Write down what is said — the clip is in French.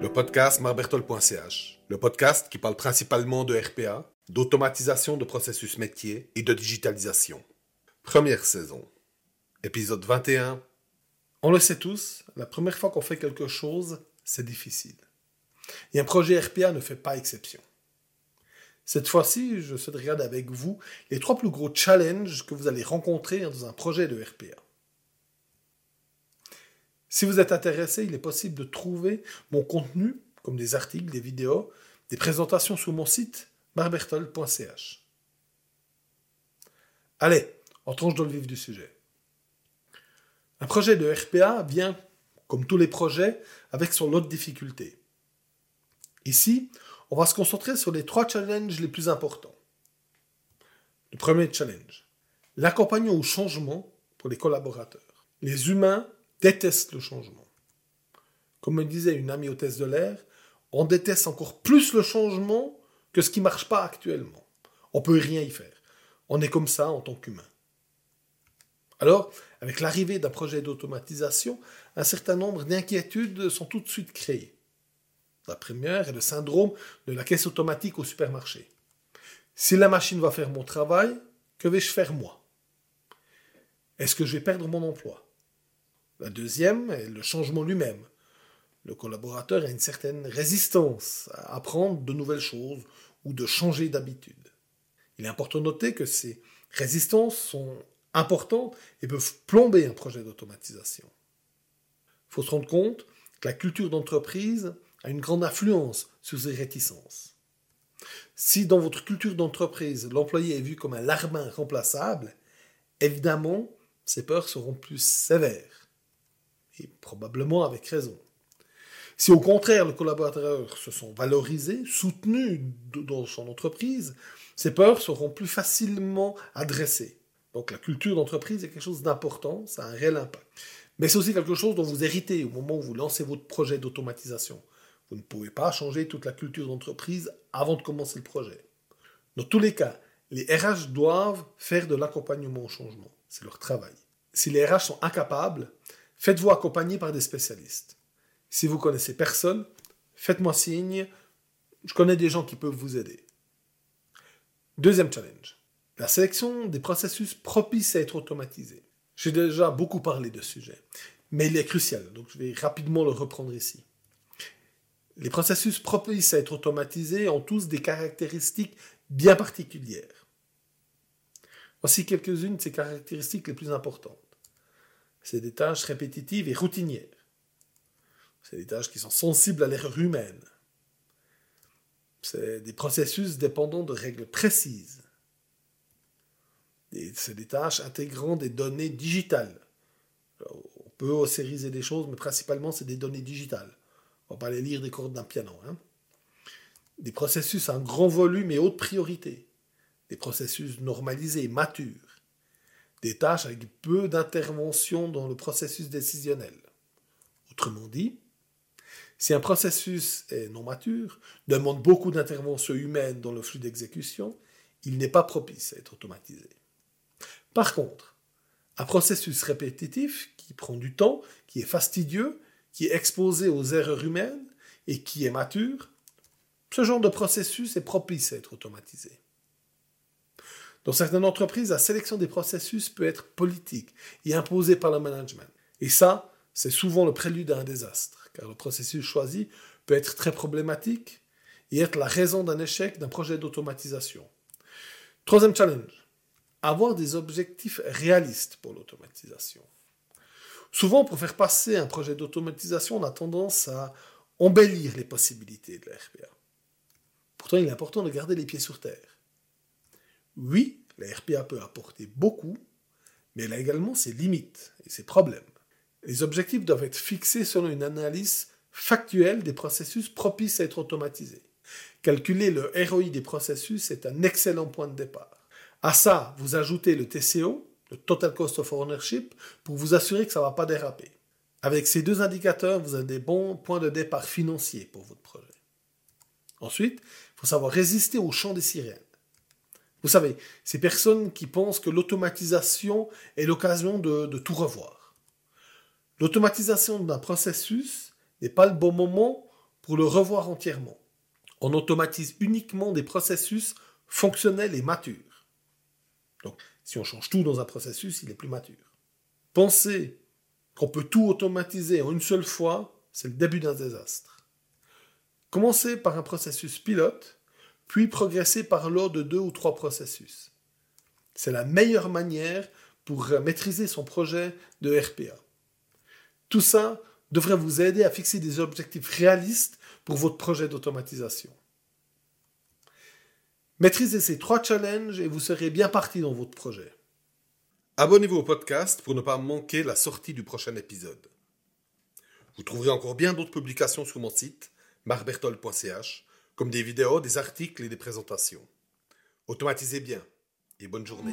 Le podcast marbertol.ch, le podcast qui parle principalement de RPA, d'automatisation de processus métier et de digitalisation. Première saison. Épisode 21. On le sait tous, la première fois qu'on fait quelque chose, c'est difficile. Et un projet RPA ne fait pas exception. Cette fois-ci, je souhaite regarder avec vous les trois plus gros challenges que vous allez rencontrer dans un projet de RPA. Si vous êtes intéressé, il est possible de trouver mon contenu, comme des articles, des vidéos, des présentations sur mon site barbertol.ch. Allez, entrons dans le vif du sujet. Un projet de RPA vient, comme tous les projets, avec son lot de difficultés. Ici, on va se concentrer sur les trois challenges les plus importants. Le premier challenge, l'accompagnement au changement pour les collaborateurs. Les humains détestent le changement. Comme me disait une amie hôtesse de l'air, on déteste encore plus le changement que ce qui ne marche pas actuellement. On peut rien y faire. On est comme ça en tant qu'humain. Alors, avec l'arrivée d'un projet d'automatisation, un certain nombre d'inquiétudes sont tout de suite créées. La première est le syndrome de la caisse automatique au supermarché. Si la machine va faire mon travail, que vais-je faire moi? Est-ce que je vais perdre mon emploi? La deuxième est le changement lui-même. Le collaborateur a une certaine résistance à apprendre de nouvelles choses ou de changer d'habitude. Il est important de noter que ces résistances sont importantes et peuvent plomber un projet d'automatisation. Il faut se rendre compte que la culture d'entreprise a une grande influence sur ces réticences. Si dans votre culture d'entreprise, l'employé est vu comme un larbin remplaçable, évidemment, ses peurs seront plus sévères. Probablement avec raison. Si au contraire, les collaborateurs se sont valorisés, soutenus dans son entreprise, ses peurs seront plus facilement adressées. Donc la culture d'entreprise est quelque chose d'important, ça a un réel impact. Mais c'est aussi quelque chose dont vous héritez au moment où vous lancez votre projet d'automatisation. Vous ne pouvez pas changer toute la culture d'entreprise avant de commencer le projet. Dans tous les cas, les RH doivent faire de l'accompagnement au changement. C'est leur travail. Si les RH sont incapables, faites-vous accompagner par des spécialistes. Si vous connaissez personne, faites-moi signe. Je connais des gens qui peuvent vous aider. Deuxième challenge. La sélection des processus propices à être automatisés. J'ai déjà beaucoup parlé de ce sujet, mais il est crucial, donc je vais rapidement le reprendre ici. Les processus propices à être automatisés ont tous des caractéristiques bien particulières. Voici quelques-unes de ces caractéristiques les plus importantes. C'est des tâches répétitives et routinières. C'est des tâches qui sont sensibles à l'erreur humaine. C'est des processus dépendant de règles précises. C'est des tâches intégrant des données digitales. on peut osériser des choses, mais principalement c'est des données digitales. On va pas aller lire des cordes d'un piano. Hein. Des processus à un grand volume et haute priorité. Des processus normalisés, matures. Des tâches avec peu d'intervention dans le processus décisionnel. Autrement dit, si un processus est non mature, demande beaucoup d'intervention humaine dans le flux d'exécution, il n'est pas propice à être automatisé. Par contre, un processus répétitif qui prend du temps, qui est fastidieux, qui est exposé aux erreurs humaines et qui est mature, ce genre de processus est propice à être automatisé. Dans certaines entreprises, la sélection des processus peut être politique et imposée par le management. Et ça, c'est souvent le prélude à un désastre, car le processus choisi peut être très problématique et être la raison d'un échec d'un projet d'automatisation. Troisième challenge, avoir des objectifs réalistes pour l'automatisation. Souvent, pour faire passer un projet d'automatisation, on a tendance à embellir les possibilités de la RPA. Pourtant, il est important de garder les pieds sur terre. Oui, la RPA peut apporter beaucoup, mais elle a également ses limites et ses problèmes. Les objectifs doivent être fixés selon une analyse factuelle des processus propices à être automatisés. Calculer le ROI des processus est un excellent point de départ. À ça, vous ajoutez le TCO, le Total Cost of Ownership, pour vous assurer que ça ne va pas déraper. Avec ces deux indicateurs, vous avez des bons points de départ financiers pour votre projet. Ensuite, il faut savoir résister au chant des sirènes. Vous savez, ces personnes qui pensent que l'automatisation est l'occasion de, tout revoir. L'automatisation d'un processus n'est pas le bon moment pour le revoir entièrement. On automatise uniquement des processus fonctionnels et matures. Donc, si on change tout dans un processus, il est plus mature. Penser qu'on peut tout automatiser en une seule fois, c'est le début d'un désastre. Commencez par un processus pilote, puis progresser par l'ordre de deux ou trois processus. C'est la meilleure manière pour maîtriser son projet de RPA. Tout ça devrait vous aider à fixer des objectifs réalistes pour votre projet d'automatisation. Maîtrisez ces trois challenges et vous serez bien parti dans votre projet. Abonnez-vous au podcast pour ne pas manquer la sortie du prochain épisode. Vous trouverez encore bien d'autres publications sur mon site, marbertol.ch, comme des vidéos, des articles et des présentations. Automatisez bien et bonne journée.